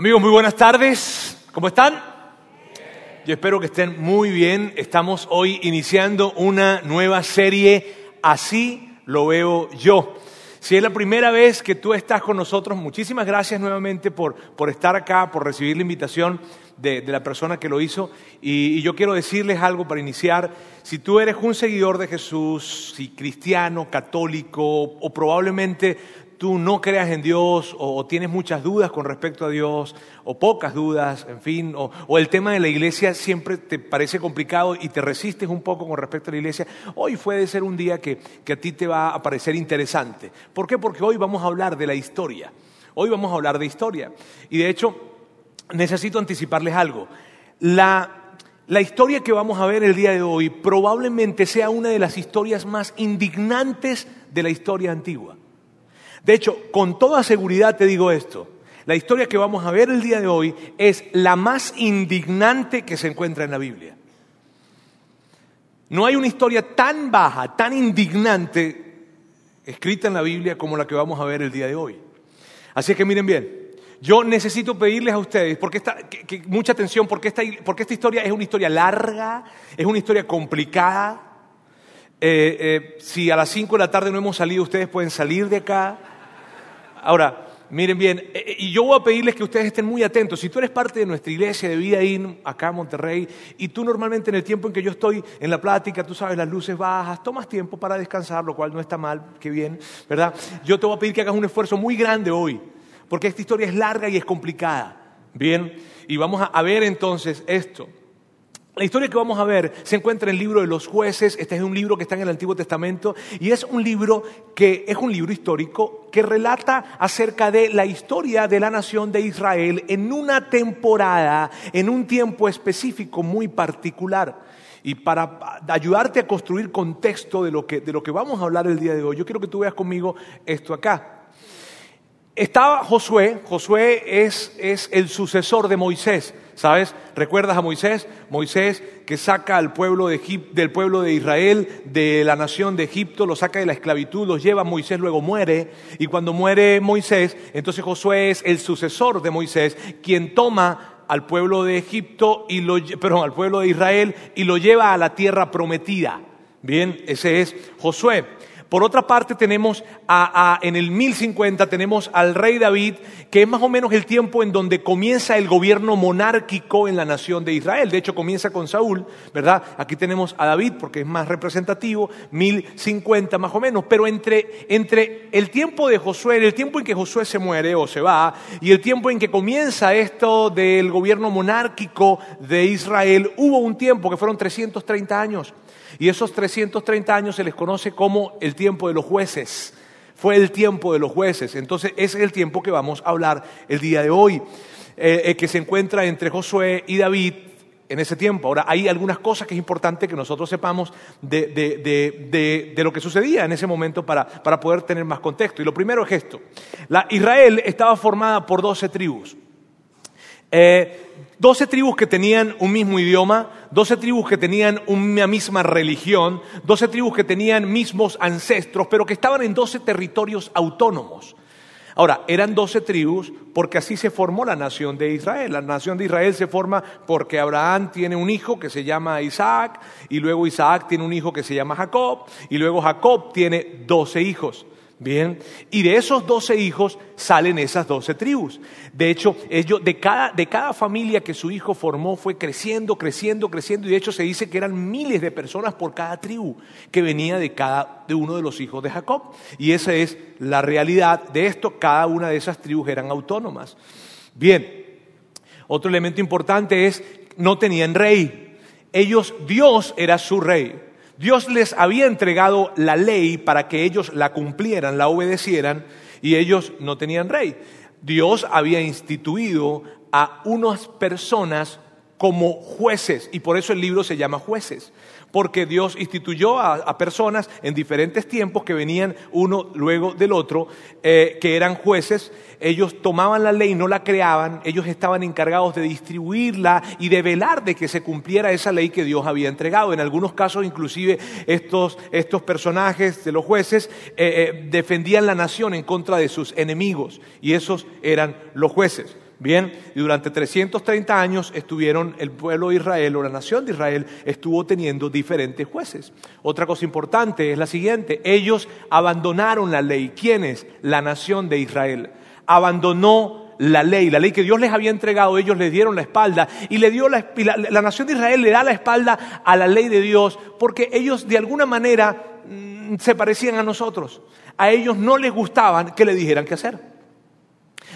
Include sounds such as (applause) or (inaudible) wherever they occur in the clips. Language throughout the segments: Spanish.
Amigos, muy buenas tardes. ¿Cómo están? Yo espero que estén muy bien. Estamos hoy iniciando una nueva serie, Así lo veo yo. Si es la primera vez que tú estás con nosotros, muchísimas gracias nuevamente por, por estar acá, por recibir la invitación de, de la persona que lo hizo. Y, y yo quiero decirles algo para iniciar. Si tú eres un seguidor de Jesús, si cristiano, católico, o probablemente tú no creas en Dios o, tienes muchas dudas con respecto a Dios o pocas dudas, en fin, o, o el tema de la iglesia siempre te parece complicado y te resistes un poco con respecto a la iglesia, hoy puede ser un día que, que a ti te va a parecer interesante. ¿Por qué? Porque hoy vamos a hablar de la historia. Hoy vamos a hablar de historia. Y de hecho, necesito anticiparles algo. La, la historia que vamos a ver el día de hoy probablemente sea una de las historias más indignantes de la historia antigua. De hecho, con toda seguridad te digo esto. La historia que vamos a ver el día de hoy es la más indignante que se encuentra en la Biblia. No hay una historia tan baja, tan indignante escrita en la Biblia como la que vamos a ver el día de hoy. Así que miren bien, yo necesito pedirles a ustedes, porque esta, que, mucha atención, porque esta, porque esta historia es una historia larga, es una historia complicada. Eh, eh, si a las 5 de la tarde no hemos salido, ustedes pueden salir de acá. Ahora, miren bien, eh, y yo voy a pedirles que ustedes estén muy atentos. Si tú eres parte de nuestra iglesia de Vida In, acá en Monterrey, y tú normalmente en el tiempo en que yo estoy en la plática, tú sabes, las luces bajas, tomas tiempo para descansar, lo cual no está mal, qué bien, ¿verdad? Yo te voy a pedir que hagas un esfuerzo muy grande hoy, porque esta historia es larga y es complicada. Bien, y vamos a ver entonces esto. La historia que vamos a ver se encuentra en el libro de los jueces. Este es un libro que está en el Antiguo Testamento y es un libro que es un libro histórico que relata acerca de la historia de la nación de Israel en una temporada, en un tiempo específico muy particular. Y para ayudarte a construir contexto de lo que, de lo que vamos a hablar el día de hoy, yo quiero que tú veas conmigo esto acá. Estaba Josué, Josué es, es, el sucesor de Moisés, ¿sabes? ¿Recuerdas a Moisés? Moisés que saca al pueblo de Egip, del pueblo de Israel, de la nación de Egipto, lo saca de la esclavitud, los lleva, Moisés luego muere, y cuando muere Moisés, entonces Josué es el sucesor de Moisés, quien toma al pueblo de Egipto, y lo, perdón, al pueblo de Israel, y lo lleva a la tierra prometida. Bien, ese es Josué. Por otra parte tenemos a, en el 1050 tenemos al rey David, que es más o menos el tiempo en donde comienza el gobierno monárquico en la nación de Israel. De hecho comienza con Saúl, ¿verdad? Aquí tenemos a David porque es más representativo, 1050 más o menos. Pero entre, entre el tiempo de Josué, el tiempo en que Josué se muere o se va, y el tiempo en que comienza esto del gobierno monárquico de Israel, hubo un tiempo que fueron 330 años. Y esos 330 años se les conoce como el tiempo de los jueces. Fue el tiempo de los jueces. Entonces, es el tiempo que vamos a hablar el día de hoy, eh, eh, que se encuentra entre Josué y David en ese tiempo. Ahora, hay algunas cosas que es importante que nosotros sepamos de, de, de, lo que sucedía en ese momento para, para, poder tener más contexto. Y lo primero es esto. Israel estaba formada por 12 tribus. Eh, 12 tribus que tenían un mismo idioma, 12 tribus que tenían una misma religión, 12 tribus que tenían mismos ancestros, pero que estaban en 12 territorios autónomos. Ahora, eran 12 tribus porque así se formó la nación de Israel. La nación de Israel se forma porque Abraham tiene un hijo que se llama Isaac, y luego Isaac tiene un hijo que se llama Jacob, y luego Jacob tiene 12 hijos. Bien, y de esos doce hijos salen esas doce tribus. De hecho, ellos, de, cada, de cada familia que su hijo formó fue creciendo, creciendo, creciendo, y de hecho se dice que eran miles de personas por cada tribu que venía de cada de uno de los hijos de Jacob. Y esa es la realidad de esto, cada una de esas tribus eran autónomas. Bien, otro elemento importante es, no tenían rey. Ellos, Dios era su rey. Dios les había entregado la ley para que ellos la cumplieran, la obedecieran, y ellos no tenían rey. Dios había instituido a unas personas como jueces, y por eso el libro se llama jueces, porque Dios instituyó a, personas en diferentes tiempos que venían uno luego del otro, eh, que eran jueces, ellos tomaban la ley, no la creaban, ellos estaban encargados de distribuirla y de velar de que se cumpliera esa ley que Dios había entregado. En algunos casos, inclusive, estos, estos personajes de los jueces eh, eh, defendían la nación en contra de sus enemigos, y esos eran los jueces. Bien, y durante 330 años estuvieron el pueblo de Israel o la nación de Israel estuvo teniendo diferentes jueces. Otra cosa importante es la siguiente, ellos abandonaron la ley. ¿Quiénes? La nación de Israel. Abandonó la ley, la ley que Dios les había entregado, ellos le dieron la espalda y le dio la, la, nación de Israel le da la espalda a la ley de Dios porque ellos de alguna manera mm, se parecían a nosotros. A ellos no les gustaban que le dijeran qué hacer.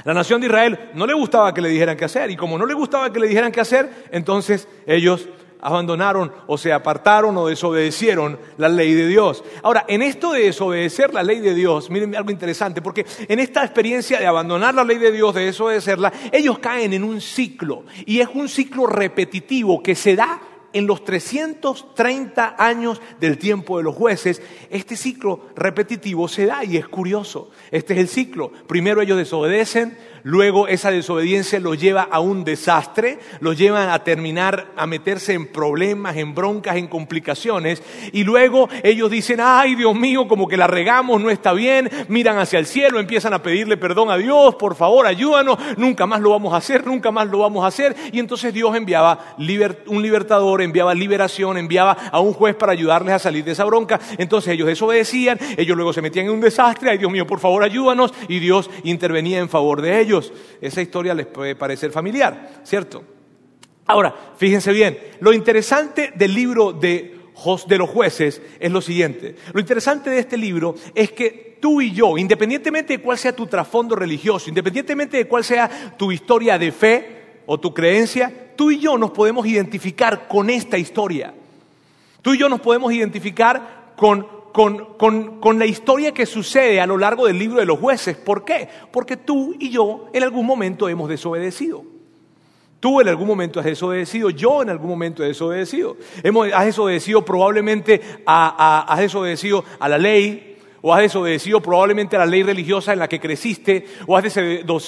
La nación de Israel no le gustaba que le dijeran qué hacer y como no le gustaba que le dijeran qué hacer, entonces ellos abandonaron o se apartaron o desobedecieron la ley de Dios. Ahora, en esto de desobedecer la ley de Dios, miren algo interesante, porque en esta experiencia de abandonar la ley de Dios, de desobedecerla, ellos caen en un ciclo y es un ciclo repetitivo que se da en los 330 años del tiempo de los jueces, este ciclo repetitivo se da y es curioso. Este es el ciclo. Primero ellos desobedecen, luego esa desobediencia los lleva a un desastre, los lleva a terminar, a meterse en problemas, en broncas, en complicaciones, y luego ellos dicen, ay Dios mío, como que la regamos, no está bien, miran hacia el cielo, empiezan a pedirle perdón a Dios, por favor, ayúdanos, nunca más lo vamos a hacer, nunca más lo vamos a hacer, y entonces Dios enviaba un libertador, enviaba liberación, enviaba a un juez para ayudarles a salir de esa bronca, entonces ellos desobedecían, ellos luego se metían en un desastre, ay Dios mío, por favor, ayúdanos, y Dios intervenía en favor de ellos. Esa historia les puede parecer familiar, ¿cierto? Ahora, fíjense bien, lo interesante del libro de, de los jueces es lo siguiente. Lo interesante de este libro es que tú y yo, independientemente de cuál sea tu trasfondo religioso, independientemente de cuál sea tu historia de fe o tu creencia, tú y yo nos podemos identificar con esta historia. Tú y yo nos podemos identificar con con, la historia que sucede a lo largo del libro de los jueces. ¿Por qué? Porque tú y yo en algún momento hemos desobedecido. Tú en algún momento has desobedecido, yo en algún momento he desobedecido. Hemos, has desobedecido probablemente a, has desobedecido a la ley, o has desobedecido probablemente a la ley religiosa en la que creciste, o has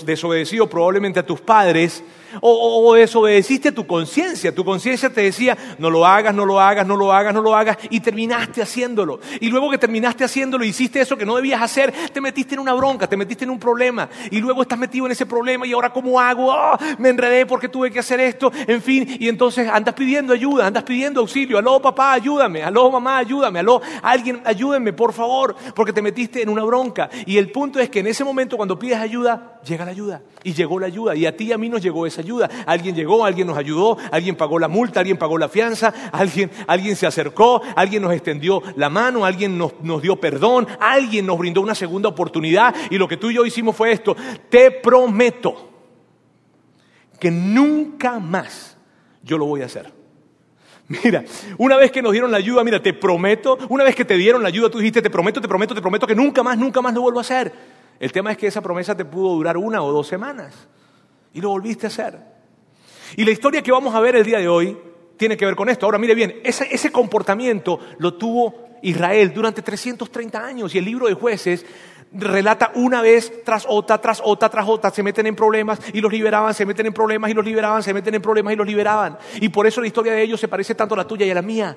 desobedecido probablemente a tus padres, o, desobedeciste a tu conciencia. Tu conciencia te decía, no lo hagas, no lo hagas, no lo hagas, no lo hagas, y terminaste haciéndolo. Y luego que terminaste haciéndolo, hiciste eso que no debías hacer, te metiste en una bronca, te metiste en un problema, y luego estás metido en ese problema, y ahora ¿cómo hago? Ah, me enredé porque tuve que hacer esto, en fin, y entonces andas pidiendo ayuda, andas pidiendo auxilio. Aló papá, ayúdame, aló mamá, ayúdame, aló alguien, ayúdenme, por favor, porque te metiste en una bronca. Y el punto es que en ese momento cuando pides ayuda, llega la ayuda, y llegó la ayuda, y a ti a mí nos llegó esa ayuda. Alguien llegó, alguien nos ayudó, alguien pagó la multa, alguien pagó la fianza, alguien, alguien se acercó, alguien nos extendió la mano, alguien nos, nos dio perdón, alguien nos brindó una segunda oportunidad y lo que tú y yo hicimos fue esto. Te prometo que nunca más yo lo voy a hacer. Mira, una vez que nos dieron la ayuda, mira, te prometo, una vez que te dieron la ayuda, tú dijiste, te prometo, te prometo, te prometo que nunca más, nunca más lo vuelvo a hacer. El tema es que esa promesa te pudo durar una o dos semanas. Y lo volviste a hacer. Y la historia que vamos a ver el día de hoy tiene que ver con esto. Ahora, mire bien, ese, comportamiento lo tuvo Israel durante 330 años y el libro de jueces relata una vez tras otra, tras otra, tras otra, se meten en problemas y los liberaban, se meten en problemas y los liberaban, se meten en problemas y los liberaban. Y por eso la historia de ellos se parece tanto a la tuya y a la mía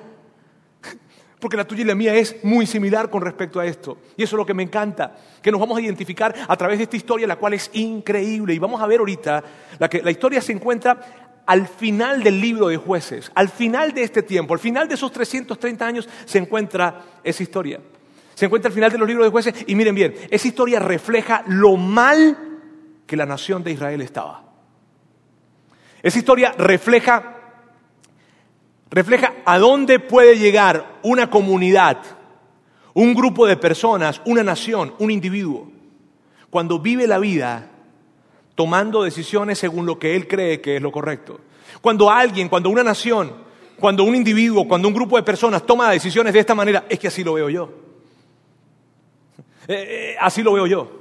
porque la tuya y la mía es muy similar con respecto a esto. Y eso es lo que me encanta, que nos vamos a identificar a través de esta historia, la cual es increíble. Y vamos a ver ahorita, la, que, la historia se encuentra al final del libro de jueces, al final de este tiempo, al final de esos 330 años se encuentra esa historia. Se encuentra al final de los libros de jueces y miren bien, esa historia refleja lo mal que la nación de Israel estaba. Esa historia refleja refleja a dónde puede llegar una comunidad, un grupo de personas, una nación, un individuo, cuando vive la vida tomando decisiones según lo que él cree que es lo correcto. Cuando alguien, cuando una nación, cuando un individuo, cuando un grupo de personas toma decisiones de esta manera, es que así lo veo yo. Eh, eh, así lo veo yo.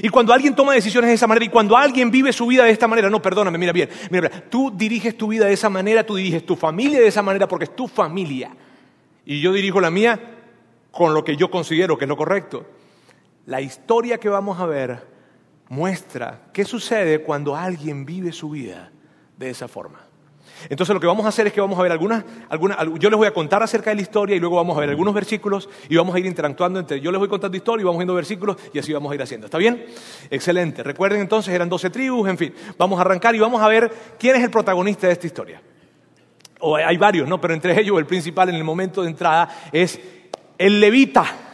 Y cuando alguien toma decisiones de esa manera y cuando alguien vive su vida de esta manera, no, perdóname, mira bien, mira, tú diriges tu vida de esa manera, tú diriges tu familia de esa manera porque es tu familia. Y yo dirijo la mía con lo que yo considero que es lo correcto. La historia que vamos a ver muestra qué sucede cuando alguien vive su vida de esa forma. Entonces lo que vamos a hacer es que vamos a ver algunas, algunas, yo les voy a contar acerca de la historia y luego vamos a ver algunos versículos y vamos a ir interactuando entre, yo les voy contando historia y vamos viendo versículos y así vamos a ir haciendo. ¿Está bien? Excelente. Recuerden entonces, eran 12 tribus, en fin. Vamos a arrancar y vamos a ver quién es el protagonista de esta historia. O hay varios, ¿no? Pero entre ellos el principal en el momento de entrada es el levita.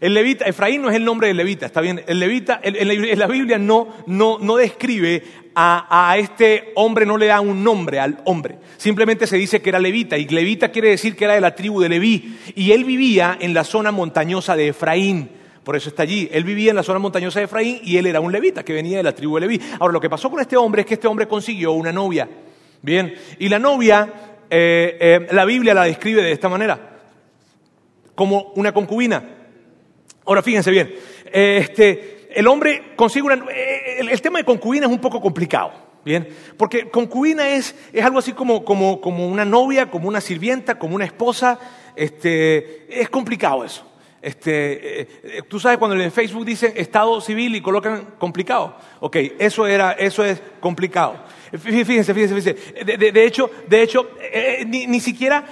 El levita, Efraín no es el nombre del levita, está bien. El levita, en la Biblia no, no, no describe a, este hombre, no le da un nombre al hombre. Simplemente se dice que era levita. Y levita quiere decir que era de la tribu de Leví. Y él vivía en la zona montañosa de Efraín. Por eso está allí. Él vivía en la zona montañosa de Efraín y él era un levita que venía de la tribu de Leví. Ahora, lo que pasó con este hombre es que este hombre consiguió una novia. Bien. Y la novia, eh, eh, la Biblia la describe de esta manera. Como una concubina. Ahora fíjense bien, este, el hombre consigue una... El, tema de concubina es un poco complicado, ¿bien? Porque concubina es, es algo así como, como, como, una novia, como una sirvienta, como una esposa. Este, es complicado eso. Este, eh, eh, Tú sabes cuando en Facebook dicen Estado civil y colocan complicado. Ok, eso, era, eso es complicado. Fíjense, fíjense, fíjense. De, hecho, de hecho eh, ni, ni, siquiera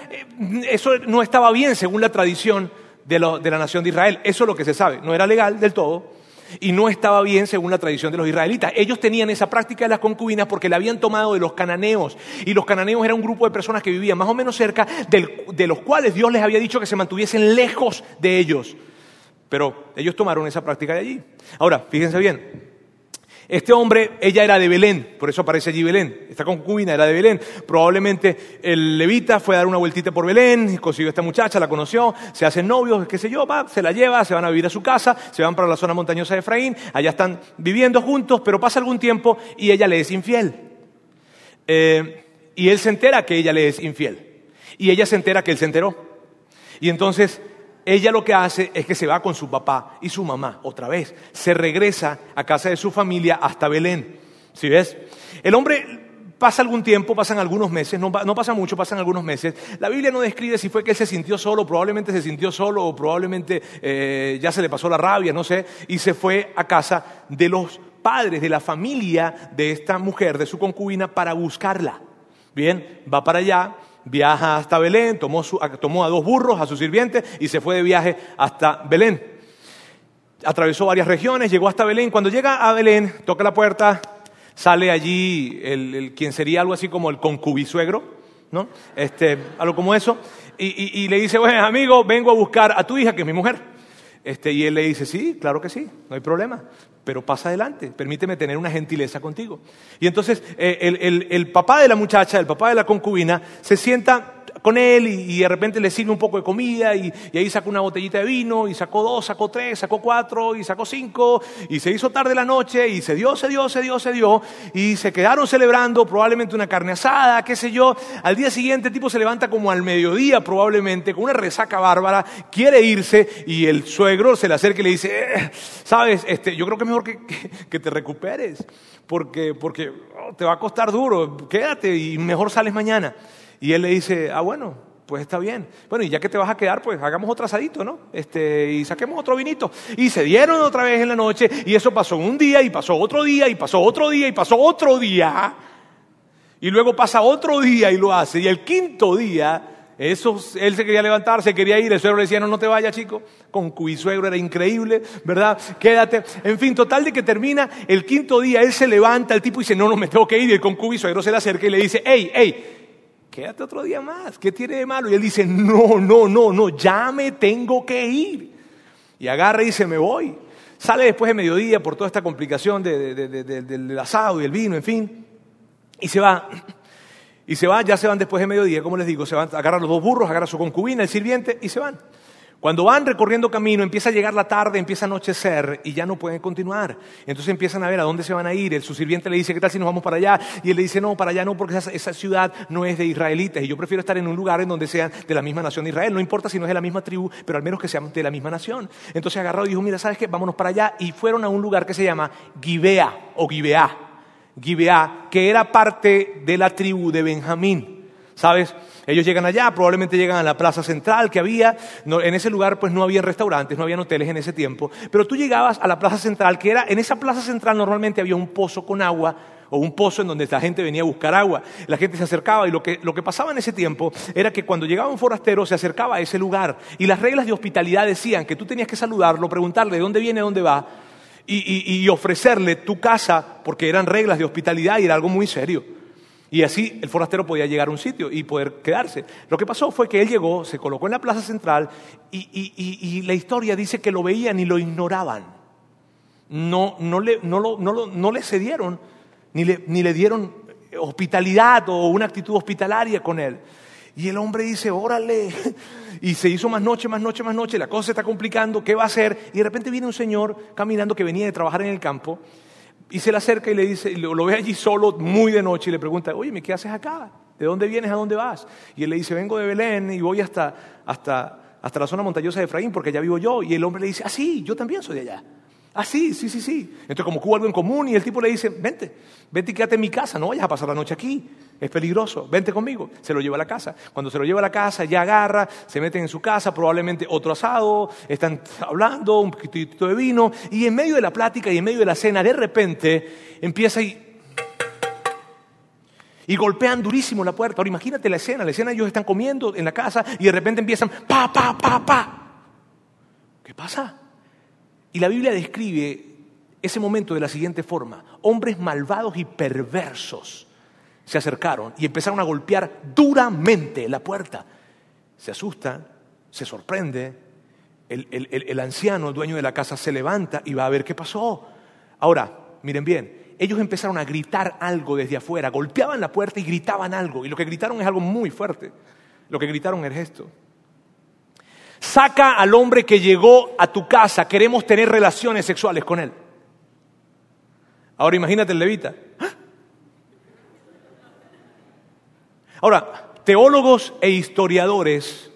eso no estaba bien según la tradición de, la nación de Israel. Eso es lo que se sabe. No era legal del todo y no estaba bien según la tradición de los israelitas. Ellos tenían esa práctica de las concubinas porque la habían tomado de los cananeos. Y los cananeos eran un grupo de personas que vivían más o menos cerca, de los cuales Dios les había dicho que se mantuviesen lejos de ellos. Pero ellos tomaron esa práctica de allí. Ahora, fíjense bien, este hombre, ella era de Belén, por eso aparece allí Belén. Esta concubina era de Belén. Probablemente el levita fue a dar una vueltita por Belén, consiguió a esta muchacha, la conoció, se hacen novios, qué sé yo, va, se la lleva, se van a vivir a su casa, se van para la zona montañosa de Efraín, allá están viviendo juntos, pero pasa algún tiempo y ella le es infiel. Eh, y él se entera que ella le es infiel. Y ella se entera que él se enteró. Y entonces ella lo que hace es que se va con su papá y su mamá otra vez. Se regresa a casa de su familia hasta Belén. ¿Sí ves? El hombre pasa algún tiempo, pasan algunos meses, no, pasa mucho, pasan algunos meses. La Biblia no describe si fue que se sintió solo, probablemente se sintió solo o probablemente eh, ya se le pasó la rabia, no sé, y se fue a casa de los padres, de la familia de esta mujer, de su concubina, para buscarla. Bien, va para allá, viaja hasta Belén, tomó, a dos burros, a su sirviente y se fue de viaje hasta Belén. Atravesó varias regiones, llegó hasta Belén. Cuando llega a Belén, toca la puerta, sale allí el, quien sería algo así como el concubisuegro, ¿no? Este, algo como eso, y, le dice, bueno, amigo, vengo a buscar a tu hija, que es mi mujer. Este, y él le dice, sí, claro que sí, no hay problema pero pasa adelante, permíteme tener una gentileza contigo. Y entonces eh, el, el, papá de la muchacha, el papá de la concubina, se sienta con él y, de repente le sirve un poco de comida y, ahí sacó una botellita de vino y sacó dos, sacó tres, sacó cuatro y sacó cinco y se hizo tarde la noche y se dio, se dio, se dio, se dio y se quedaron celebrando probablemente una carne asada, qué sé yo. Al día siguiente el tipo se levanta como al mediodía probablemente con una resaca bárbara, quiere irse y el suegro se le acerca y le dice, eh, sabes, este, yo creo que es mejor que, que, te recuperes porque, porque oh, te va a costar duro, quédate y mejor sales mañana. Y él le dice, ah, bueno, pues está bien. Bueno, y ya que te vas a quedar, pues hagamos otro asadito, ¿no? Este, y saquemos otro vinito. Y se dieron otra vez en la noche, y eso pasó un día, y pasó otro día, y pasó otro día, y pasó otro día. Y luego pasa otro día y lo hace. Y el quinto día, eso, él se quería levantar, se quería ir, el suegro le decía, no, no te vayas, chico. Con suegro era increíble, ¿verdad? Quédate. En fin, total de que termina el quinto día, él se levanta, el tipo dice, no, no, me tengo que ir. Y el suegro se le acerca y le dice, hey, hey, quédate otro día más, ¿qué tiene de malo? Y él dice, no, no, no, no, ya me tengo que ir. Y agarra y dice, me voy. Sale después de mediodía por toda esta complicación del asado y el vino, en fin, y se va. Y se va, ya se van después de mediodía, como les digo, se van, agarran los dos burros, agarra su concubina, el sirviente, y se van. Cuando van recorriendo camino, empieza a llegar la tarde, empieza a anochecer y ya no pueden continuar. Entonces empiezan a ver a dónde se van a ir. El, su sirviente le dice, ¿qué tal si nos vamos para allá? Y él le dice, no, para allá no, porque esa, ciudad no es de israelitas y yo prefiero estar en un lugar en donde sean de la misma nación de Israel. No importa si no es de la misma tribu, pero al menos que sean de la misma nación. Entonces agarró y dijo, mira, ¿sabes qué? Vámonos para allá. Y fueron a un lugar que se llama Gibea o Gibeá. Gibeá, que era parte de la tribu de Benjamín. ¿Sabes? Ellos llegan allá, probablemente llegan a la plaza central que había. en ese lugar pues no había restaurantes, no había hoteles en ese tiempo. Pero tú llegabas a la plaza central, que era, en esa plaza central normalmente había un pozo con agua o un pozo en donde la gente venía a buscar agua. La gente se acercaba y lo que, lo que pasaba en ese tiempo era que cuando llegaba un forastero se acercaba a ese lugar y las reglas de hospitalidad decían que tú tenías que saludarlo, preguntarle de dónde viene, dónde va y, y ofrecerle tu casa porque eran reglas de hospitalidad y era algo muy serio. Y así el forastero podía llegar a un sitio y poder quedarse. Lo que pasó fue que él llegó, se colocó en la plaza central y, y la historia dice que lo veían y lo ignoraban. No, no, le, no, lo, no, no le cedieron ni le, ni le dieron hospitalidad o una actitud hospitalaria con él. Y el hombre dice, órale. (laughs) Y se hizo más noche, más noche, más noche. La cosa se está complicando. ¿Qué va a hacer? Y de repente viene un señor caminando que venía de trabajar en el campo. Y se le acerca y le dice, lo, ve allí solo, muy de noche, y le pregunta, oye, ¿qué haces acá? ¿De dónde vienes? ¿A dónde vas? Y él le dice, vengo de Belén y voy hasta, hasta, hasta la zona montañosa de Efraín porque allá vivo yo. Y el hombre le dice, ah, sí, yo también soy de allá. Ah, sí, sí, sí, sí. Entonces, como hubo algo en común y el tipo le dice, vente, vente y quédate en mi casa, no vayas a pasar la noche aquí, es peligroso, vente conmigo. Se lo lleva a la casa. Cuando se lo lleva a la casa, ya agarra, se meten en su casa, probablemente otro asado, están hablando, un poquitito de vino, y en medio de la plática y en medio de la cena, de repente empieza y... Y golpean durísimo la puerta. Ahora imagínate la escena, la escena ellos están comiendo en la casa y de repente empiezan, pa, pa, pa, pa. ¿Qué pasa? Y la Biblia describe ese momento de la siguiente forma. Hombres malvados y perversos se acercaron y empezaron a golpear duramente la puerta. Se asusta, se sorprende, el, anciano, el dueño de la casa, se levanta y va a ver qué pasó. Ahora, miren bien, ellos empezaron a gritar algo desde afuera, golpeaban la puerta y gritaban algo. Y lo que gritaron es algo muy fuerte. Lo que gritaron es esto. Saca al hombre que llegó a tu casa, queremos tener relaciones sexuales con él. Ahora imagínate el levita. Ahora, teólogos e historiadores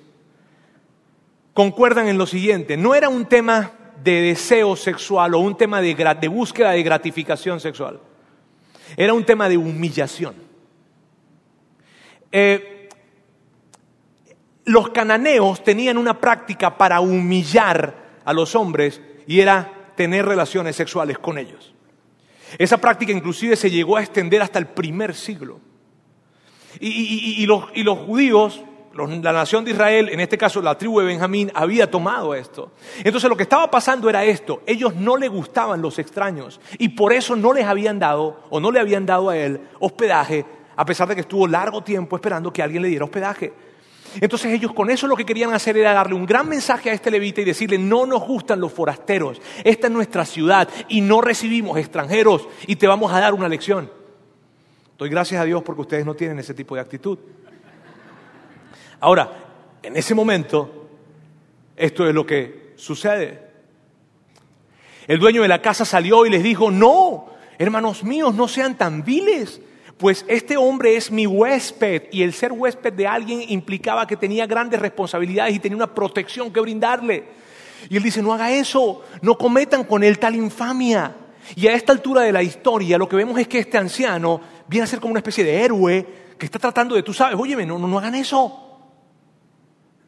concuerdan en lo siguiente, no era un tema de deseo sexual o un tema de, búsqueda de gratificación sexual, era un tema de humillación. Eh, los cananeos tenían una práctica para humillar a los hombres y era tener relaciones sexuales con ellos. Esa práctica inclusive se llegó a extender hasta el primer siglo. Y, los, judíos, la nación de Israel, en este caso la tribu de Benjamín, había tomado esto. Entonces lo que estaba pasando era esto, ellos no le gustaban los extraños y por eso no les habían dado o no le habían dado a él hospedaje, a pesar de que estuvo largo tiempo esperando que alguien le diera hospedaje. Entonces ellos con eso lo que querían hacer era darle un gran mensaje a este levita y decirle, no nos gustan los forasteros, esta es nuestra ciudad y no recibimos extranjeros y te vamos a dar una lección. Doy gracias a Dios porque ustedes no tienen ese tipo de actitud. Ahora, en ese momento, esto es lo que sucede. El dueño de la casa salió y les dijo, no, hermanos míos, no sean tan viles pues este hombre es mi huésped y el ser huésped de alguien implicaba que tenía grandes responsabilidades y tenía una protección que brindarle. Y él dice, no haga eso, no cometan con él tal infamia. Y a esta altura de la historia lo que vemos es que este anciano viene a ser como una especie de héroe que está tratando de, tú sabes, óyeme, no, no, hagan eso.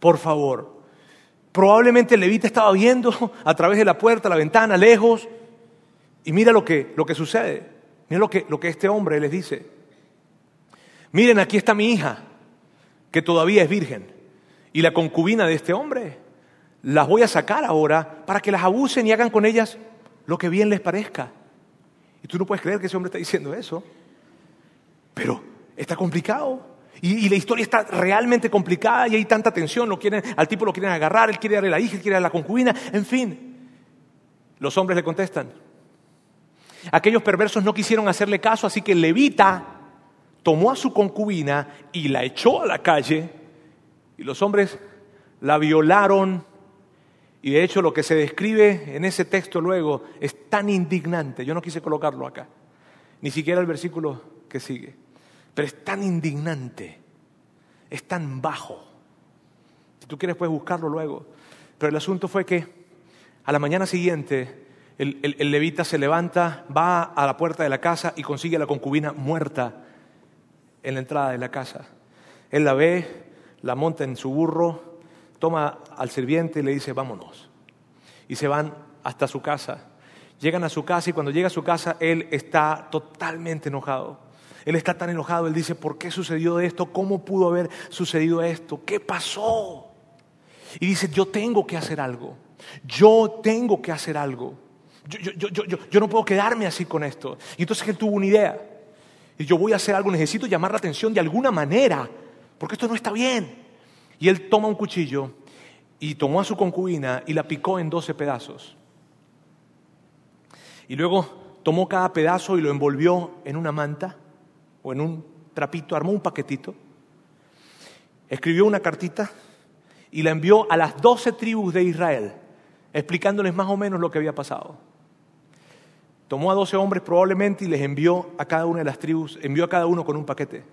Por favor. Probablemente el levita estaba viendo (laughs) a través de la puerta, la ventana, lejos, y mira lo que, lo que sucede. Mira lo que, lo que este hombre les dice miren, aquí está mi hija, que todavía es virgen, y la concubina de este hombre. Las voy a sacar ahora para que las abusen y hagan con ellas lo que bien les parezca. Y tú no puedes creer que ese hombre está diciendo eso. Pero está complicado. Y, la historia está realmente complicada y hay tanta tensión. Lo quieren, al tipo lo quieren agarrar, él quiere darle la hija, él quiere darle la concubina. En fin, los hombres le contestan. Aquellos perversos no quisieron hacerle caso, así que levita tomó a su concubina y la echó a la calle y los hombres la violaron. Y de hecho lo que se describe en ese texto luego es tan indignante, yo no quise colocarlo acá, ni siquiera el versículo que sigue, pero es tan indignante, es tan bajo. Si tú quieres puedes buscarlo luego, pero el asunto fue que a la mañana siguiente el, el levita se levanta, va a la puerta de la casa y consigue a la concubina muerta en la entrada de la casa. Él la ve, la monta en su burro, toma al sirviente y le dice, vámonos. Y se van hasta su casa. Llegan a su casa y cuando llega a su casa él está totalmente enojado. Él está tan enojado, él dice, ¿por qué sucedió esto? ¿Cómo pudo haber sucedido esto? ¿Qué pasó? Y dice, yo tengo que hacer algo. Yo tengo que hacer algo. Yo, no puedo quedarme así con esto. Y entonces él tuvo una idea. Y yo voy a hacer algo, necesito llamar la atención de alguna manera, porque esto no está bien. Y él toma un cuchillo y tomó a su concubina y la picó en doce pedazos. Y luego tomó cada pedazo y lo envolvió en una manta o en un trapito, armó un paquetito, escribió una cartita y la envió a las doce tribus de Israel, explicándoles más o menos lo que había pasado. Tomó a doce hombres probablemente y les envió a cada una de las tribus, envió a cada uno con un paquete.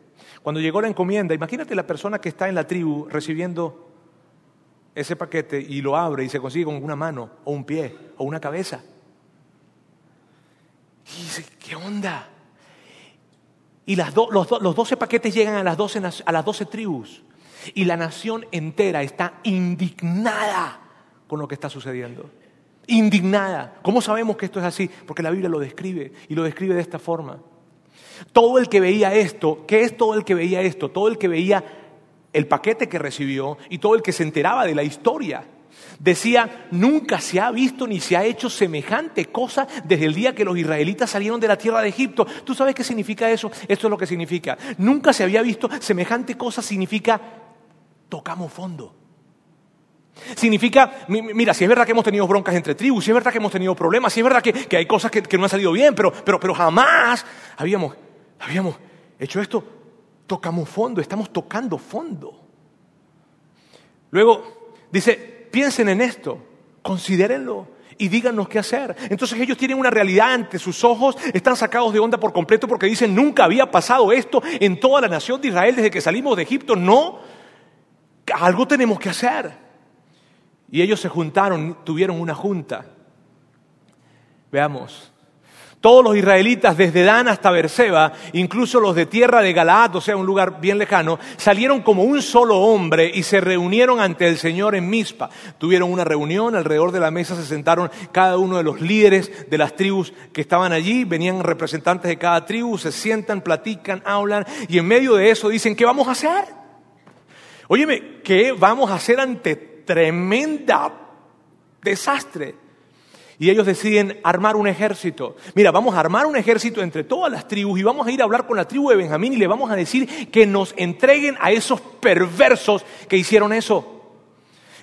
Cuando llegó la encomienda, imagínate la persona que está en la tribu recibiendo ese paquete y lo abre y se consigue con una mano o un pie o una cabeza. Y dice, ¿qué onda? Y los, doce paquetes llegan a las doce, a las doce tribus. Y la nación entera está indignada con lo que está sucediendo. Indignada. ¿Cómo sabemos que esto es así? Porque la Biblia lo describe y lo describe de esta forma. Todo el que veía esto, ¿qué es todo el que veía esto? Todo el que veía el paquete que recibió y todo el que se enteraba de la historia Decía, nunca se ha visto ni se ha hecho semejante cosa desde el día que los israelitas salieron de la tierra de Egipto. ¿Tú sabes qué significa eso? Esto es lo que significa. Nunca se había visto semejante cosa, significa tocamos fondo. Significa, mira, si es verdad que hemos tenido broncas entre tribus, si es verdad que hemos tenido problemas, si es verdad que, hay cosas que, no han salido bien, pero, pero, pero jamás habíamos, habíamos hecho esto, tocamos fondo, estamos tocando fondo. Luego dice, piensen en esto, considérenlo y díganos qué hacer. Entonces ellos tienen una realidad ante sus ojos, están sacados de onda por completo porque dicen, nunca había pasado esto en toda la nación de Israel desde que salimos de Egipto. No, algo tenemos que hacer. Y ellos se juntaron, tuvieron una junta. Veamos. Todos los israelitas, desde Dan hasta Berseba, incluso los de tierra de Galaad, o sea, un lugar bien lejano, salieron como un solo hombre y se reunieron ante el Señor en Mizpa. Tuvieron una reunión, alrededor de la mesa se sentaron cada uno de los líderes de las tribus que estaban allí, venían representantes de cada tribu, se sientan, platican, hablan, y en medio de eso dicen, ¿qué vamos a hacer? Óyeme, ¿qué vamos a hacer ante tremenda desastre? Y ellos deciden armar un ejército. Mira, vamos a armar un ejército entre todas las tribus y vamos a ir a hablar con la tribu de Benjamín y le vamos a decir que nos entreguen a esos perversos que hicieron eso.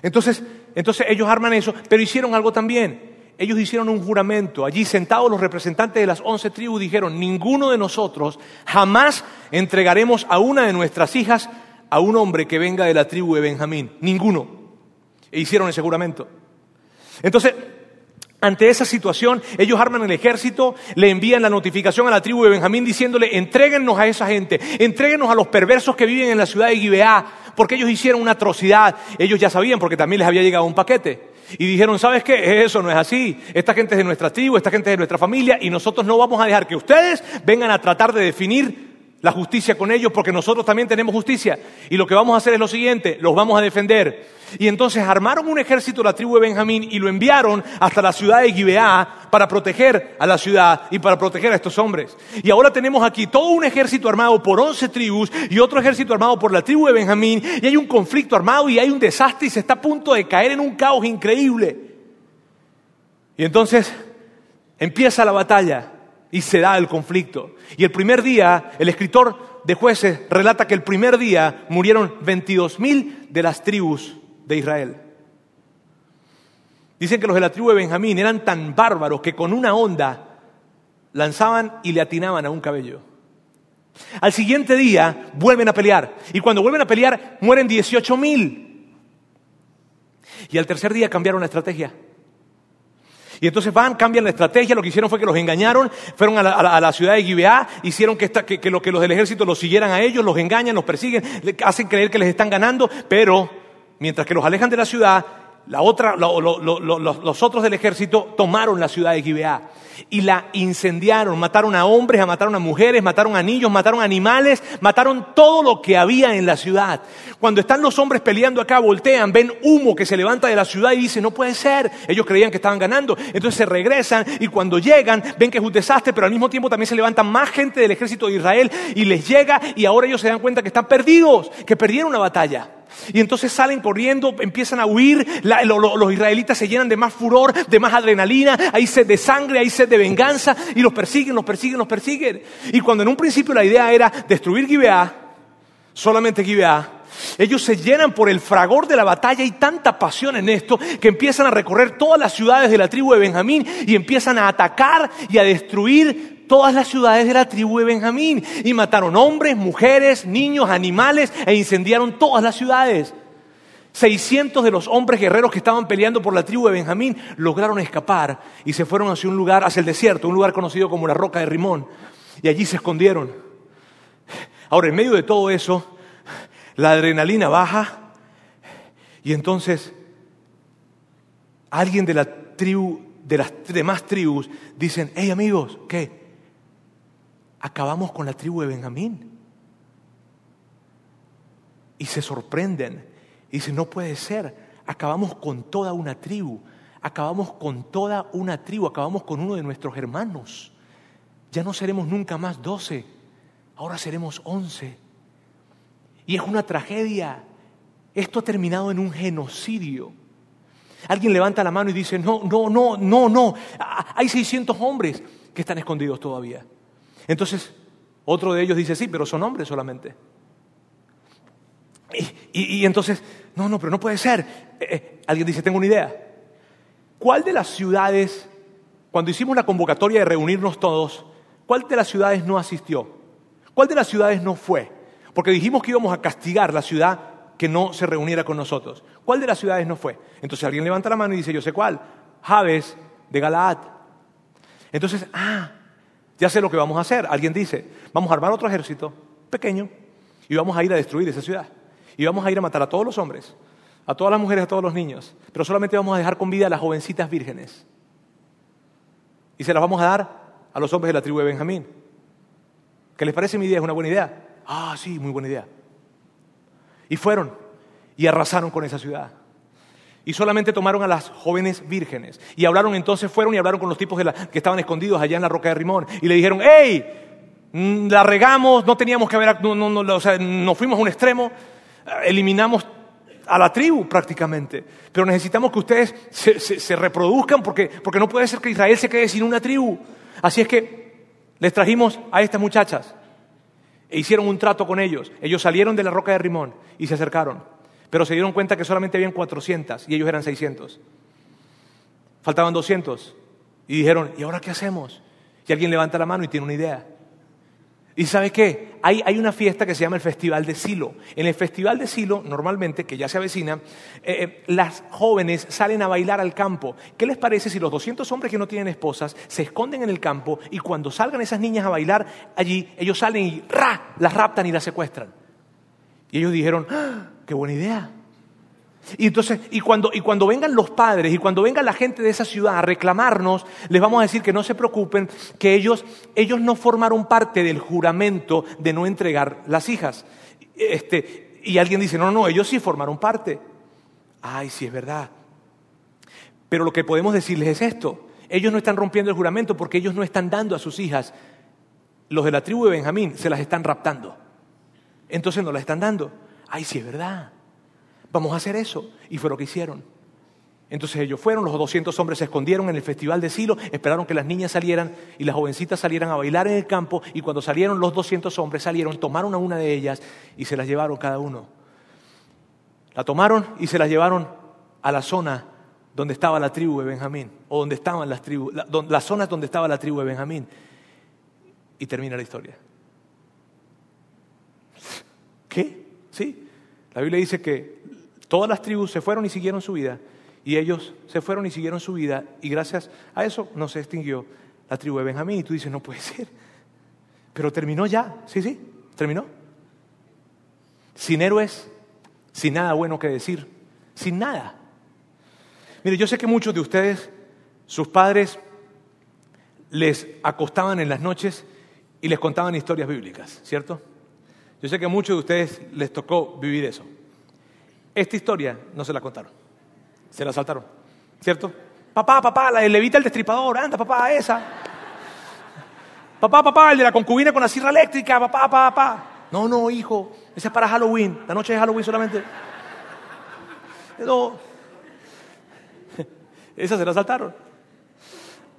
Entonces, entonces ellos arman eso, pero hicieron algo también. Ellos hicieron un juramento. Allí sentados los representantes de las once tribus dijeron, ninguno de nosotros jamás entregaremos a una de nuestras hijas a un hombre que venga de la tribu de Benjamín. Ninguno. E hicieron ese juramento. Entonces, ante esa situación, ellos arman el ejército, le envían la notificación a la tribu de Benjamín diciéndole, entréguennos a esa gente, entréguennos a los perversos que viven en la ciudad de Gibeá, porque ellos hicieron una atrocidad. Ellos ya sabían porque también les había llegado un paquete. Y dijeron, ¿sabes qué? Eso no es así. Esta gente es de nuestra tribu, esta gente es de nuestra familia y nosotros no vamos a dejar que ustedes vengan a tratar de definir la justicia con ellos porque nosotros también tenemos justicia. Y lo que vamos a hacer es lo siguiente, los vamos a defender. Y entonces armaron un ejército de la tribu de Benjamín y lo enviaron hasta la ciudad de Gibeá para proteger a la ciudad y para proteger a estos hombres. Y ahora tenemos aquí todo un ejército armado por once tribus y otro ejército armado por la tribu de Benjamín y hay un conflicto armado y hay un desastre y se está a punto de caer en un caos increíble. Y entonces empieza la batalla y se da el conflicto. Y el primer día, el escritor de jueces relata que el primer día murieron 22 mil de las tribus de Israel. Dicen que los de la tribu de Benjamín eran tan bárbaros que con una onda lanzaban y le atinaban a un cabello. Al siguiente día vuelven a pelear y cuando vuelven a pelear mueren 18 mil. Y al tercer día cambiaron la estrategia. Y entonces van, cambian la estrategia, lo que hicieron fue que los engañaron, fueron a la, ciudad de Gibeá, hicieron que, que, los del ejército los siguieran a ellos, los engañan, los persiguen, hacen creer que les están ganando, pero mientras que los alejan de la ciudad, la otra, los otros del ejército tomaron la ciudad de Gibeá y la incendiaron, mataron a hombres, mataron a mujeres, mataron a niños, mataron animales, mataron todo lo que había en la ciudad. Cuando están los hombres peleando acá, voltean, ven humo que se levanta de la ciudad y dicen, no puede ser. Ellos creían que estaban ganando. Entonces se regresan y cuando llegan, ven que es un desastre, pero al mismo tiempo también se levantan más gente del ejército de Israel y les llega y ahora ellos se dan cuenta que están perdidos, que perdieron una batalla. Y entonces salen corriendo, empiezan a huir, los israelitas se llenan de más furor, de más adrenalina, hay sed de sangre, hay sed de venganza, y los persiguen, los persiguen, los persiguen. Y cuando en un principio la idea era destruir Gibeá, solamente Gibeá, ellos se llenan por el fragor de la batalla y tanta pasión en esto que empiezan a recorrer todas las ciudades de la tribu de Benjamín y empiezan a atacar y a destruir todas las ciudades de la tribu de Benjamín y mataron hombres, mujeres, niños, animales e incendiaron todas las ciudades. 600 de los hombres guerreros que estaban peleando por la tribu de Benjamín lograron escapar y se fueron hacia un lugar, hacia el desierto, un lugar conocido como la Roca de Rimón, y allí se escondieron. Ahora, en medio de todo eso, la adrenalina baja y entonces alguien de la tribu, de las demás tribus, dicen, hey amigos, ¿qué? Acabamos con la tribu de Benjamín. Y se sorprenden. Y dicen, no puede ser, acabamos con toda una tribu, acabamos con toda una tribu, acabamos con uno de nuestros hermanos. Ya no seremos nunca más doce, ahora seremos once. Y es una tragedia. Esto ha terminado en un genocidio. Alguien levanta la mano y dice, no, no, no, no, no, hay 600 hombres que están escondidos todavía. Entonces, otro de ellos dice, sí, pero son hombres solamente. Y, entonces, no, no, pero no puede ser. Eh, eh, alguien dice, tengo una idea. ¿Cuál de las ciudades, cuando hicimos la convocatoria de reunirnos todos, cuál de las ciudades no asistió? ¿Cuál de las ciudades no fue? Porque dijimos que íbamos a castigar la ciudad que no se reuniera con nosotros. ¿Cuál de las ciudades no fue? Entonces alguien levanta la mano y dice, yo sé cuál. Jabes de Galaad. Entonces, ah, ya sé lo que vamos a hacer. Alguien dice, vamos a armar otro ejército pequeño y vamos a ir a destruir esa ciudad. Y vamos a ir a matar a todos los hombres, a todas las mujeres, a todos los niños. Pero solamente vamos a dejar con vida a las jovencitas vírgenes. Y se las vamos a dar a los hombres de la tribu de Benjamín. ¿Qué les parece mi idea? ¿Es una buena idea? Ah, sí, muy buena idea. Y fueron y arrasaron con esa ciudad y solamente tomaron a las jóvenes vírgenes. Y hablaron entonces, fueron y hablaron con los tipos que estaban escondidos allá en la roca de Rimón. Y le dijeron, hey, mm, la regamos, no teníamos que haber, no, no, o sea, nos fuimos a un extremo, eliminamos a la tribu prácticamente. Pero necesitamos que ustedes se, reproduzcan porque, porque no puede ser que Israel se quede sin una tribu. Así es que les trajimos a estas muchachas e hicieron un trato con ellos. Ellos salieron de la roca de Rimón y se acercaron. Pero se dieron cuenta que solamente habían 400 y ellos eran 600. Faltaban 200. Y dijeron, ¿y ahora qué hacemos? Y alguien levanta la mano y tiene una idea. ¿Y sabe qué? Hay, hay, una fiesta que se llama el Festival de Silo. En el Festival de Silo, normalmente, que ya se avecina, eh, eh, las jóvenes salen a bailar al campo. ¿Qué les parece si los 200 hombres que no tienen esposas se esconden en el campo y cuando salgan esas niñas a bailar allí, ellos salen y ¡ra! las raptan y las secuestran? Y ellos dijeron, ¡Ah! Qué buena idea. Y entonces, y cuando, y cuando vengan los padres y cuando venga la gente de esa ciudad a reclamarnos, les vamos a decir que no se preocupen, que ellos, ellos no formaron parte del juramento de no entregar las hijas. Este, y alguien dice, no, no, ellos sí formaron parte. Ay, sí es verdad. Pero lo que podemos decirles es esto. Ellos no están rompiendo el juramento porque ellos no están dando a sus hijas. Los de la tribu de Benjamín se las están raptando. Entonces no las están dando ay, sí es verdad, vamos a hacer eso. Y fue lo que hicieron. Entonces ellos fueron, los 200 hombres se escondieron en el festival de Silo, esperaron que las niñas salieran y las jovencitas salieran a bailar en el campo y cuando salieron los 200 hombres salieron, tomaron a una de ellas y se las llevaron cada uno. La tomaron y se las llevaron a la zona donde estaba la tribu de Benjamín, o donde estaban las tribus, las zonas donde estaba la tribu de Benjamín. Y termina la historia. ¿Qué? Sí, la Biblia dice que todas las tribus se fueron y siguieron su vida, y ellos se fueron y siguieron su vida, y gracias a eso no se extinguió la tribu de Benjamín. Y tú dices, no puede ser. Pero terminó ya, sí, sí, terminó. Sin héroes, sin nada bueno que decir, sin nada. Mire, yo sé que muchos de ustedes, sus padres les acostaban en las noches y les contaban historias bíblicas, ¿cierto? Yo sé que a muchos de ustedes les tocó vivir eso. Esta historia no se la contaron, se la saltaron, ¿cierto? Papá, papá, la levita el destripador, anda, papá, esa. Papá, papá, el de la concubina con la sierra eléctrica, papá, papá, papá. No, no, hijo, ese es para Halloween, la noche de Halloween solamente. No. (laughs) Esa se la saltaron.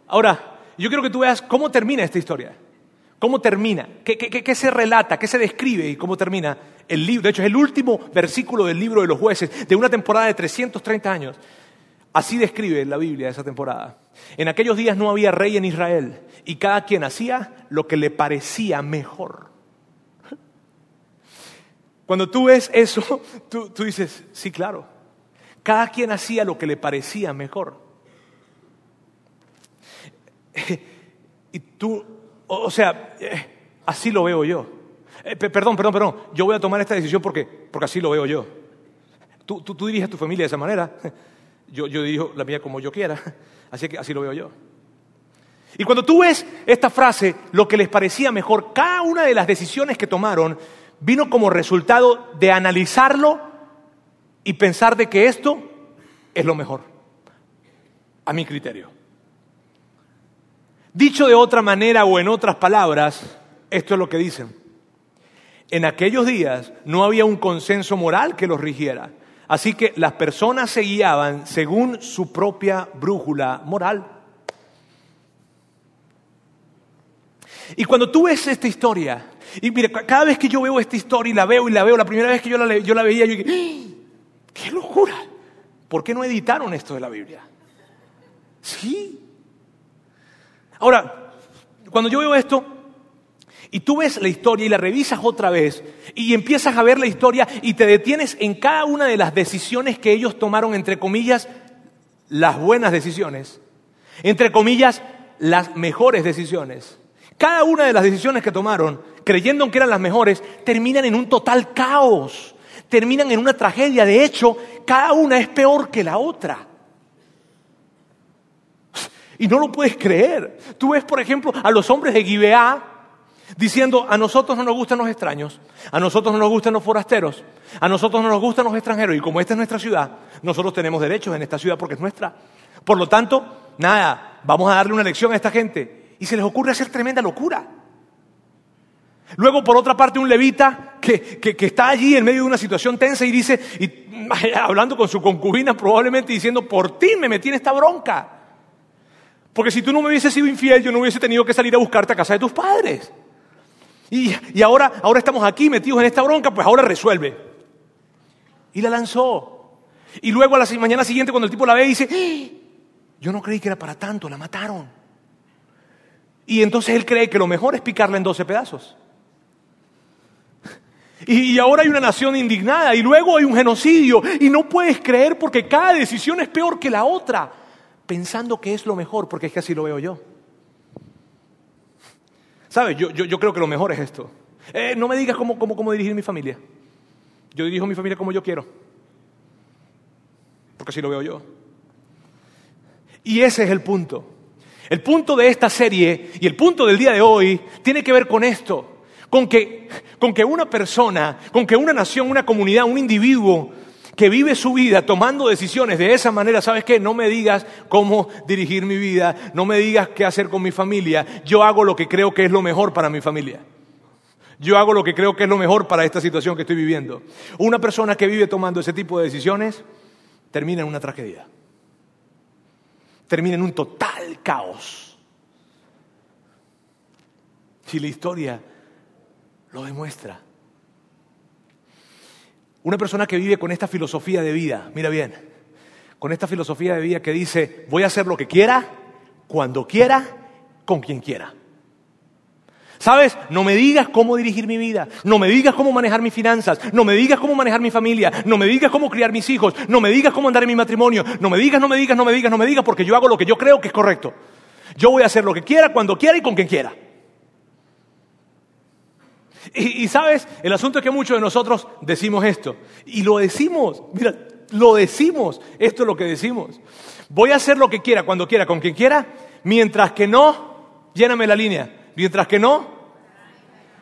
Ahora, yo quiero que tú veas cómo termina esta historia. ¿Cómo termina? ¿Qué, qué, se relata? ¿Qué se describe? ¿Y cómo termina el libro? De hecho, es el último versículo del libro de los jueces, de una temporada de 330 años. Así describe la Biblia esa temporada. En aquellos días no había rey en Israel y cada quien hacía lo que le parecía mejor. Cuando tú ves eso, (laughs) tú, tú dices, sí, claro. Cada quien hacía lo que le parecía mejor. (laughs) y tú, o sea, eh, así lo veo yo. Eh, perdón, perdón, perdón, yo voy a tomar esta decisión porque, porque así lo veo yo. Tú, tú, diriges tu familia de esa manera, (laughs) yo, yo dirijo la mía como yo quiera, (laughs) así que así lo veo yo. Y cuando tú ves esta frase, lo que les parecía mejor, cada una de las decisiones que tomaron vino como resultado de analizarlo y pensar de que esto es lo mejor, a mi criterio. Dicho de otra manera o en otras palabras, esto es lo que dicen. En aquellos días no había un consenso moral que los rigiera. Así que las personas se guiaban según su propia brújula moral. Y cuando tú ves esta historia, y mire, cada vez que yo veo esta historia y la veo y la veo, la primera vez que yo la, yo la veía, yo dije, ¡Ah! ¡qué locura! ¿Por qué no editaron esto de la Biblia? Sí, Ahora, cuando yo veo esto y tú ves la historia y la revisas otra vez y empiezas a ver la historia y te detienes en cada una de las decisiones que ellos tomaron, entre comillas, las buenas decisiones, entre comillas, las mejores decisiones. Cada una de las decisiones que tomaron, creyendo que eran las mejores, terminan en un total caos, terminan en una tragedia. De hecho, cada una es peor que la otra. Y no lo puedes creer. Tú ves, por ejemplo, a los hombres de Gibeá diciendo, a nosotros no nos gustan los extraños, a nosotros no nos gustan los forasteros, a nosotros no nos gustan los extranjeros. Y como esta es nuestra ciudad, nosotros tenemos derechos en esta ciudad porque es nuestra. Por lo tanto, nada, vamos a darle una lección a esta gente. Y se les ocurre hacer tremenda locura. Luego, por otra parte, un levita que, que, está allí en medio de una situación tensa y dice, y, (laughs) hablando con su concubina, probablemente diciendo, por ti me metí en esta bronca. Porque si tú no me hubieses sido infiel, yo no hubiese tenido que salir a buscarte a casa de tus padres. Y, ahora, ahora estamos aquí metidos en esta bronca, pues ahora resuelve. Y la lanzó. Y luego a la mañana siguiente, cuando el tipo la ve, dice, ¡Ah! yo no creí que era para tanto, la mataron. Y entonces él cree que lo mejor es picarla en 12 pedazos. (laughs) Y ahora hay una nación indignada y luego hay un genocidio y no puedes creer porque cada decisión es peor que la otra pensando que es lo mejor, porque es que así lo veo yo. ¿Sabes? Yo, yo, creo que lo mejor es esto. Eh, no me digas cómo, cómo, cómo dirigir mi familia. Yo dirijo mi familia como yo quiero. Porque así lo veo yo. Y ese es el punto. El punto de esta serie y el punto del día de hoy tiene que ver con esto. Con que, con que una persona, con que una nación, una comunidad, un individuo que vive su vida tomando decisiones de esa manera, ¿sabes qué? No me digas cómo dirigir mi vida, no me digas qué hacer con mi familia, yo hago lo que creo que es lo mejor para mi familia. Yo hago lo que creo que es lo mejor para esta situación que estoy viviendo. Una persona que vive tomando ese tipo de decisiones termina en una tragedia. Termina en un total caos. Si la historia lo demuestra. Una persona que vive con esta filosofía de vida, mira bien, con esta filosofía de vida que dice, voy a hacer lo que quiera, cuando quiera, con quien quiera. ¿Sabes? No me digas cómo dirigir mi vida, no me digas cómo manejar mis finanzas, no me digas cómo manejar mi familia, no me digas cómo criar mis hijos, no me digas cómo andar en mi matrimonio, no me digas, no me digas, no me digas, no me digas, porque yo hago lo que yo creo que es correcto. Yo voy a hacer lo que quiera, cuando quiera y con quien quiera. Y, sabes, el asunto es que muchos de nosotros decimos esto. Y lo decimos, mira, lo decimos, esto es lo que decimos. Voy a hacer lo que quiera, cuando quiera, con quien quiera, mientras que no, lléname la línea, mientras que no,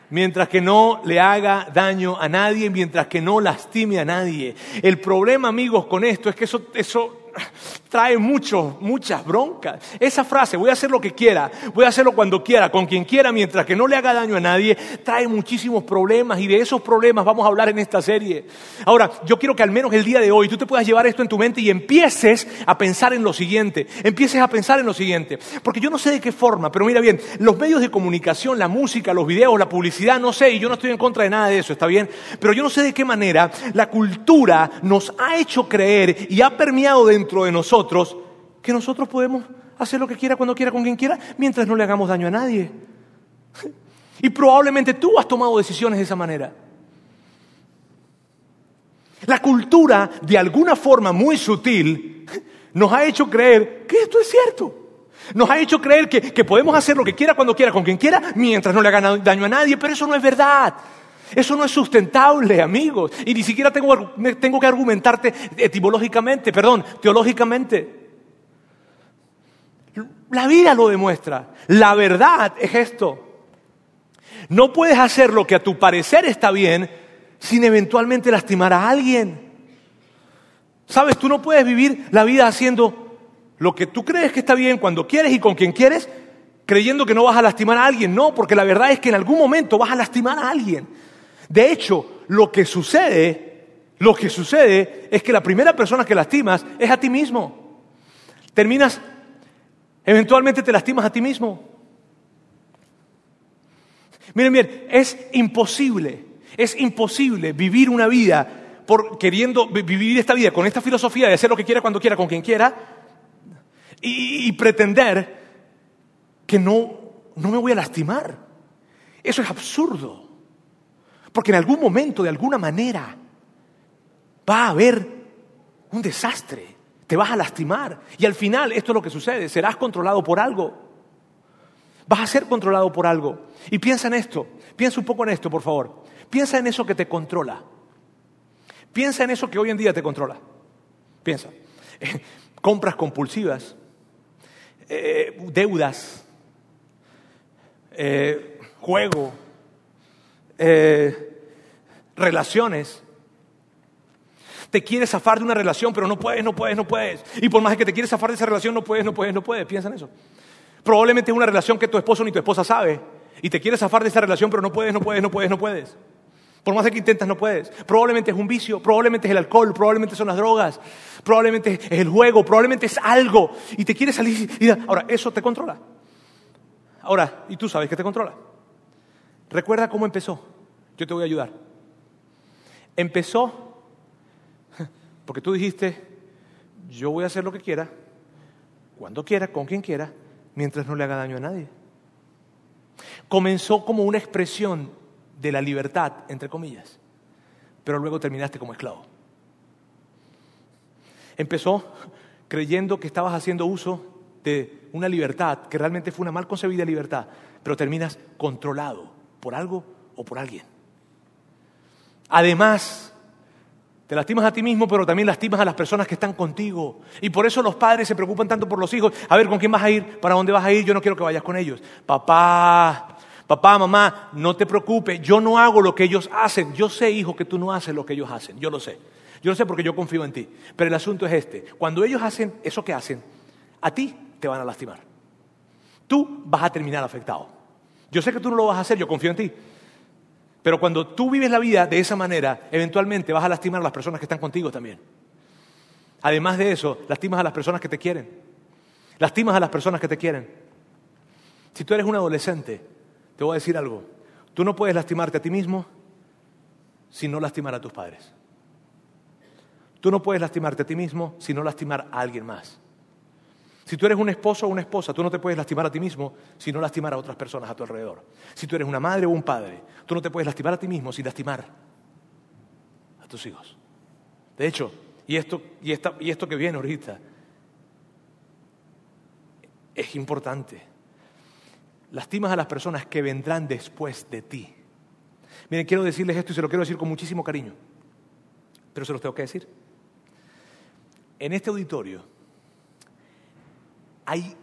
mientras que no le haga daño a nadie, mientras que no lastime a nadie. El problema, amigos, con esto es que eso, eso (laughs) trae mucho, muchas broncas. Esa frase, voy a hacer lo que quiera, voy a hacerlo cuando quiera, con quien quiera, mientras que no le haga daño a nadie, trae muchísimos problemas y de esos problemas vamos a hablar en esta serie. Ahora, yo quiero que al menos el día de hoy tú te puedas llevar esto en tu mente y empieces a pensar en lo siguiente, empieces a pensar en lo siguiente, porque yo no sé de qué forma, pero mira bien, los medios de comunicación, la música, los videos, la publicidad, no sé, y yo no estoy en contra de nada de eso, está bien, pero yo no sé de qué manera la cultura nos ha hecho creer y ha permeado dentro de nosotros que nosotros podemos hacer lo que quiera, cuando quiera, con quien quiera, mientras no le hagamos daño a nadie. (laughs) Y probablemente tú has tomado decisiones de esa manera. La cultura, de alguna forma muy sutil, (laughs) nos ha hecho creer que esto es cierto. Nos ha hecho creer que, que podemos hacer lo que quiera, cuando quiera, con quien quiera, mientras no le hagan daño a nadie, pero eso no es verdad. Eso no es sustentable, amigos. Y ni siquiera tengo, tengo, que argumentarte etimológicamente, perdón, teológicamente. La vida lo demuestra. La verdad es esto. No puedes hacer lo que a tu parecer está bien sin eventualmente lastimar a alguien. Sabes, tú no puedes vivir la vida haciendo lo que tú crees que está bien cuando quieres y con quien quieres, creyendo que no vas a lastimar a alguien. No, porque la verdad es que en algún momento vas a lastimar a alguien. De hecho, lo que sucede, lo que sucede es que la primera persona que lastimas es a ti mismo. Terminas, eventualmente te lastimas a ti mismo. Miren bien, es imposible, es imposible vivir una vida por queriendo vivir esta vida con esta filosofía de hacer lo que quiera cuando quiera con quien quiera y, y pretender que no, no me voy a lastimar. Eso es absurdo. Porque en algún momento, de alguna manera, va a haber un desastre. Te vas a lastimar. Y al final, esto es lo que sucede. Serás controlado por algo. Vas a ser controlado por algo. Y piensa en esto. Piensa un poco en esto, por favor. Piensa en eso que te controla. Piensa en eso que hoy en día te controla. Piensa. (laughs) compras compulsivas. Eh, deudas. Eh, juego eh, relaciones. Te quieres zafar de una relación, pero no puedes, no puedes, no puedes. Y por más que te quieres zafar de esa relación, no puedes, no puedes, no puedes. Piensa en eso. Probablemente es una relación que tu esposo ni tu esposa sabe. Y te quieres zafar de esa relación, pero no puedes, no puedes, no puedes, no puedes. Por más que intentas, no puedes. Probablemente es un vicio, probablemente es el alcohol, probablemente son las drogas, probablemente es el juego, probablemente es algo. Y te quieres salir. Y, ahora, eso te controla. Ahora, y tú sabes que te controla. Recuerda cómo empezó. Yo te voy a ayudar. Empezó porque tú dijiste, yo voy a hacer lo que quiera, cuando quiera, con quien quiera, mientras no le haga daño a nadie. Comenzó como una expresión de la libertad, entre comillas, pero luego terminaste como esclavo. Empezó creyendo que estabas haciendo uso de una libertad que realmente fue una mal concebida libertad, pero terminas controlado por algo o por alguien. Además, te lastimas a ti mismo, pero también lastimas a las personas que están contigo. Y por eso los padres se preocupan tanto por los hijos. A ver, ¿con quién vas a ir? ¿Para dónde vas a ir? Yo no quiero que vayas con ellos. Papá, papá, mamá, no te preocupes. Yo no hago lo que ellos hacen. Yo sé, hijo, que tú no haces lo que ellos hacen. Yo lo sé. Yo lo sé porque yo confío en ti. Pero el asunto es este. Cuando ellos hacen eso que hacen, a ti te van a lastimar. Tú vas a terminar afectado. Yo sé que tú no lo vas a hacer, yo confío en ti. Pero cuando tú vives la vida de esa manera, eventualmente vas a lastimar a las personas que están contigo también. Además de eso, lastimas a las personas que te quieren. Lastimas a las personas que te quieren. Si tú eres un adolescente, te voy a decir algo. Tú no puedes lastimarte a ti mismo si no lastimar a tus padres. Tú no puedes lastimarte a ti mismo si no lastimar a alguien más. Si tú eres un esposo o una esposa, tú no te puedes lastimar a ti mismo si no lastimar a otras personas a tu alrededor. Si tú eres una madre o un padre, tú no te puedes lastimar a ti mismo sin lastimar a tus hijos. De hecho, y esto, y y esto que viene ahorita es importante. Lastimas a las personas que vendrán después de ti. Miren, quiero decirles esto y se lo quiero decir con muchísimo cariño, pero se los tengo que decir. en este auditorio hay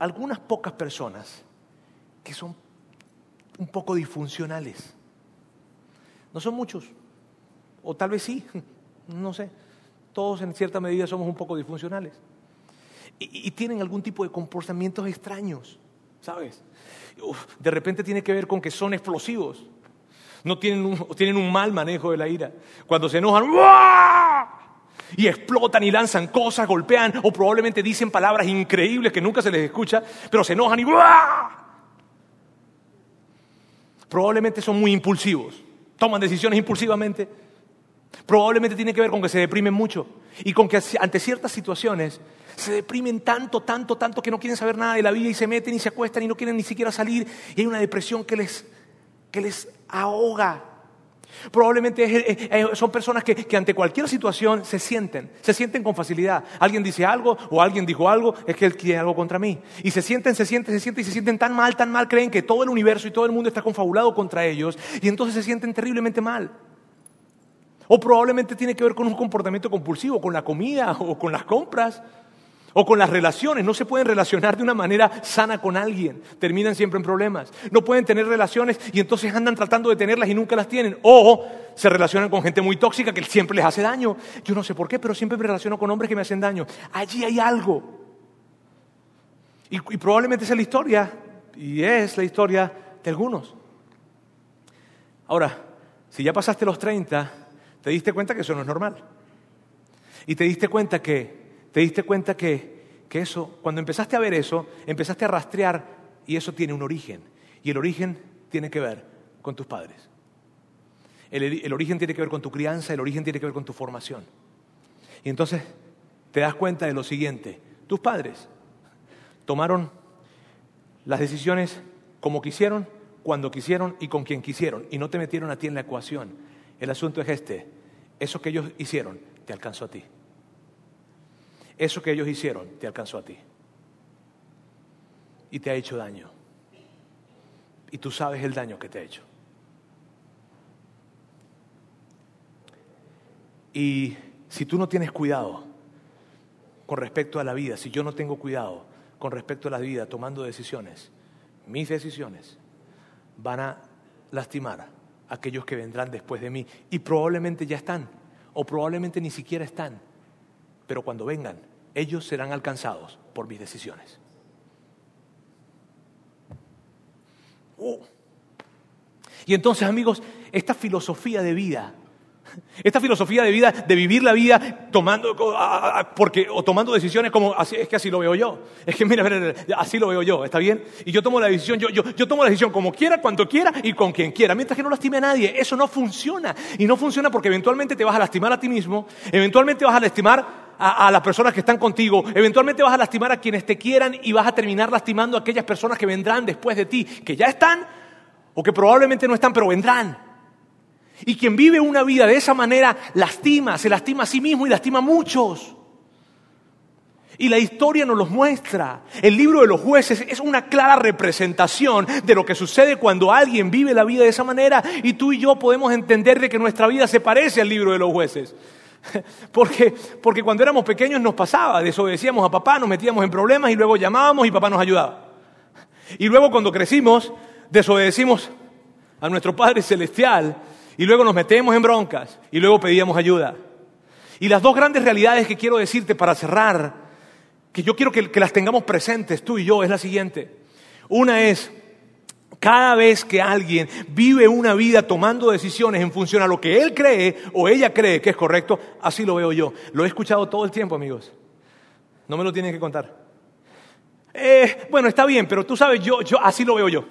algunas pocas personas que son un poco disfuncionales. No son muchos, o tal vez sí, (laughs) no sé. Todos en cierta medida somos un poco disfuncionales. Y, tienen algún tipo de comportamientos extraños, ¿sabes? de repente tiene que ver con que son explosivos. No tienen un, tienen un mal manejo de la ira. Cuando se enojan, y explotan y lanzan cosas, golpean o probablemente dicen palabras increíbles que nunca se les escucha, pero se enojan y Probablemente son muy impulsivos, toman decisiones impulsivamente. Probablemente tiene que ver con que se deprimen mucho y con que ante ciertas situaciones se deprimen tanto, tanto, tanto que no quieren saber nada de la vida y se meten y se acuestan y no quieren ni siquiera salir y hay una depresión que les, que les ahoga Probablemente son personas que, ante cualquier situación se sienten, se sienten con facilidad. Alguien dice algo o alguien dijo algo, es que él quiere algo contra mí. Y se sienten, se sienten, se sienten y se sienten tan mal, tan mal, creen que todo el universo y todo el mundo está confabulado contra ellos y entonces se sienten terriblemente mal. O probablemente tiene que ver con un comportamiento compulsivo, con la comida o con las compras. O con las relaciones, no se pueden relacionar de una manera sana con alguien, terminan siempre en problemas. No pueden tener relaciones y entonces andan tratando de tenerlas y nunca las tienen. O se relacionan con gente muy tóxica que siempre les hace daño. Yo no sé por qué, pero siempre me relaciono con hombres que me hacen daño. Allí hay algo. Y, probablemente esa es la historia, y es la historia de algunos. Ahora, si ya pasaste los 30, te diste cuenta que eso no es normal. Y te diste cuenta que te diste cuenta que, que eso, cuando empezaste a ver eso, empezaste a rastrear y eso tiene un origen. Y el origen tiene que ver con tus padres. El, el, origen tiene que ver con tu crianza, el origen tiene que ver con tu formación. Y entonces te das cuenta de lo siguiente, tus padres tomaron las decisiones como quisieron, cuando quisieron y con quien quisieron, y no te metieron a ti en la ecuación. El asunto es este, eso que ellos hicieron te alcanzó a ti. Eso que ellos hicieron te alcanzó a ti. Y te ha hecho daño. Y tú sabes el daño que te ha hecho. Y si tú no tienes cuidado con respecto a la vida, si yo no tengo cuidado con respecto a la vida tomando decisiones, mis decisiones van a lastimar a aquellos que vendrán después de mí y probablemente ya están o probablemente ni siquiera están, pero cuando vengan ellos serán alcanzados por mis decisiones. Oh. Y entonces, amigos, esta filosofía de vida, esta filosofía de vida, de vivir la vida tomando, porque, o tomando decisiones como, así, es que así lo veo yo. Es que (laughs) mira, así lo veo yo, ¿está bien? Y yo tomo la decisión, yo, yo, yo tomo la decisión como quiera, cuando quiera y con quien quiera, mientras que no lastime a nadie. Eso no funciona. Y no funciona porque eventualmente te vas a lastimar a ti mismo, eventualmente vas a lastimar a, las personas que están contigo, eventualmente vas a lastimar a quienes te quieran y vas a terminar lastimando a aquellas personas que vendrán después de ti, que ya están o que probablemente no están, pero vendrán. Y quien vive una vida de esa manera lastima, se lastima a sí mismo y lastima a muchos. Y la historia nos los muestra. El libro de los jueces es una clara representación de lo que sucede cuando alguien vive la vida de esa manera y tú y yo podemos entender de que nuestra vida se parece al libro de los jueces. (laughs) Porque, porque cuando éramos pequeños nos pasaba, desobedecíamos a papá, nos metíamos en problemas y luego llamábamos y papá nos ayudaba. Y luego cuando crecimos, desobedecimos a nuestro Padre Celestial y luego nos metemos en broncas y luego pedíamos ayuda. Y las dos grandes realidades que quiero decirte para cerrar, que yo quiero que, que las tengamos presentes tú y yo, es la siguiente. Una es cada vez que alguien vive una vida tomando decisiones en función a lo que él cree o ella cree que es correcto, así lo veo yo. Lo he escuchado todo el tiempo, amigos. No me lo tienen que contar. Eh, bueno, está bien, pero tú sabes, yo, yo así lo veo yo.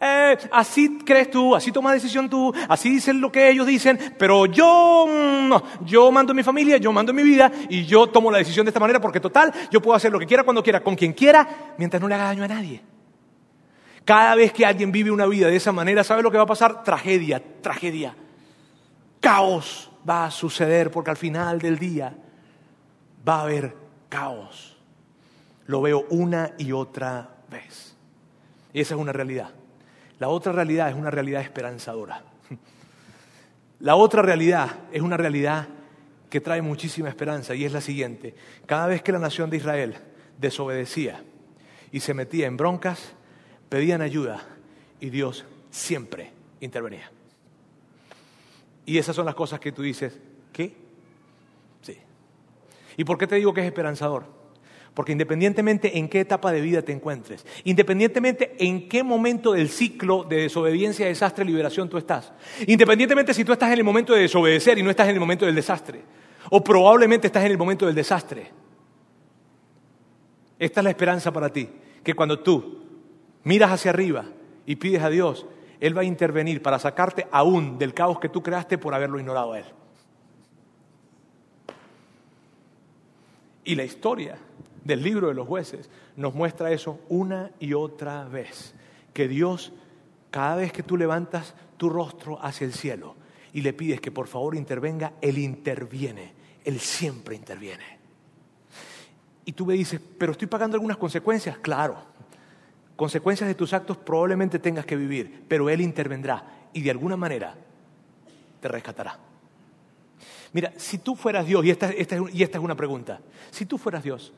Eh, así crees tú, así tomas decisión tú, así dicen lo que ellos dicen, pero yo mm, no, yo mando mi familia, yo mando mi vida y yo tomo la decisión de esta manera porque total, yo puedo hacer lo que quiera cuando quiera, con quien quiera, mientras no le haga daño a nadie. Cada vez que alguien vive una vida de esa manera, ¿sabe lo que va a pasar? Tragedia, tragedia. Caos va a suceder porque al final del día va a haber caos. Lo veo una y otra vez. Y esa es una realidad. La otra realidad es una realidad esperanzadora. La otra realidad es una realidad que trae muchísima esperanza y es la siguiente. Cada vez que la nación de Israel desobedecía y se metía en broncas, pedían ayuda y Dios siempre intervenía. Y esas son las cosas que tú dices, ¿qué? Sí. ¿Y por qué te digo que es esperanzador? Porque independientemente en qué etapa de vida te encuentres, independientemente en qué momento del ciclo de desobediencia, desastre, liberación tú estás, independientemente si tú estás en el momento de desobedecer y no estás en el momento del desastre, o probablemente estás en el momento del desastre, esta es la esperanza para ti, que cuando tú miras hacia arriba y pides a Dios, Él va a intervenir para sacarte aún del caos que tú creaste por haberlo ignorado a Él. Y la historia del libro de los jueces nos muestra eso una y otra vez. Que Dios, cada vez que tú levantas tu rostro hacia el cielo y le pides que por favor intervenga, Él interviene. Él siempre interviene. Y tú me dices, pero estoy pagando algunas consecuencias. Claro, consecuencias de tus actos probablemente tengas que vivir, pero Él intervendrá y de alguna manera te rescatará. Mira, si tú fueras Dios, y esta, y esta es una pregunta, si tú fueras Dios,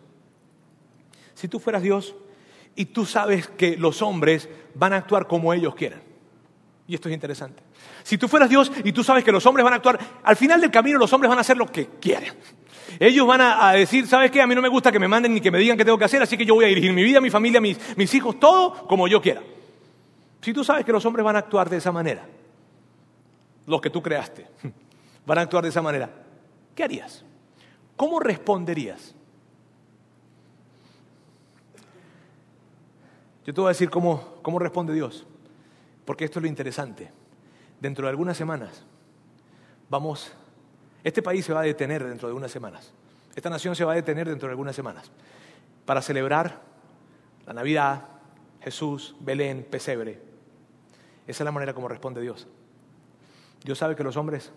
si tú fueras Dios y tú sabes que los hombres van a actuar como ellos quieran. Y esto es interesante. Si tú fueras Dios y tú sabes que los hombres van a actuar, al final del camino los hombres van a hacer lo que quieren. Ellos van a, decir, ¿sabes qué? A mí no me gusta que me manden ni que me digan qué tengo que hacer, así que yo voy a dirigir mi vida, mi familia, mis, mis hijos, todo como yo quiera. Si tú sabes que los hombres van a actuar de esa manera, los que tú creaste, (laughs) van a actuar de esa manera, ¿qué harías? ¿Cómo responderías? Yo te voy a decir cómo, cómo responde Dios, porque esto es lo interesante. Dentro de algunas semanas vamos, este país se va a detener dentro de unas semanas, esta nación se va a detener dentro de algunas semanas para celebrar la Navidad, Jesús, Belén, Pesebre. Esa es la manera como responde Dios. Dios sabe que los hombres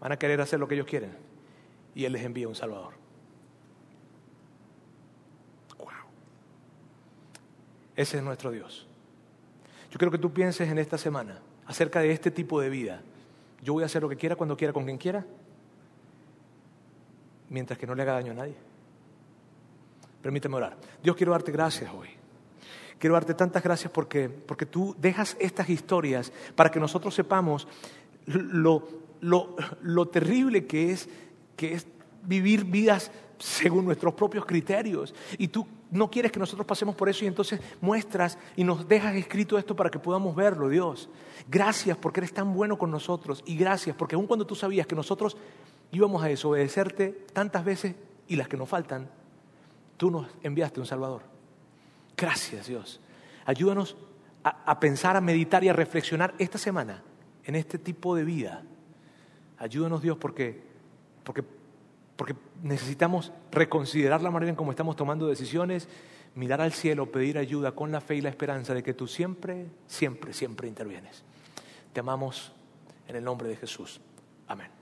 van a querer hacer lo que ellos quieren y Él les envía un Salvador. Ese es nuestro Dios. Yo quiero que tú pienses en esta semana acerca de este tipo de vida. Yo voy a hacer lo que quiera, cuando quiera, con quien quiera, mientras que no le haga daño a nadie. Permíteme orar. Dios, quiero darte gracias hoy. Quiero darte tantas gracias porque, porque tú dejas estas historias para que nosotros sepamos lo, lo, lo terrible que es, que es vivir vidas según nuestros propios criterios. Y tú no quieres que nosotros pasemos por eso y entonces muestras y nos dejas escrito esto para que podamos verlo, Dios. Gracias porque eres tan bueno con nosotros y gracias porque aun cuando tú sabías que nosotros íbamos a desobedecerte tantas veces y las que nos faltan, tú nos enviaste un Salvador. Gracias, Dios. Ayúdanos a, pensar, a meditar y a reflexionar esta semana en este tipo de vida. Ayúdanos, Dios, porque, porque porque necesitamos reconsiderar la manera en cómo estamos tomando decisiones, mirar al cielo, pedir ayuda con la fe y la esperanza de que tú siempre, siempre, siempre intervienes. Te amamos en el nombre de Jesús. Amén.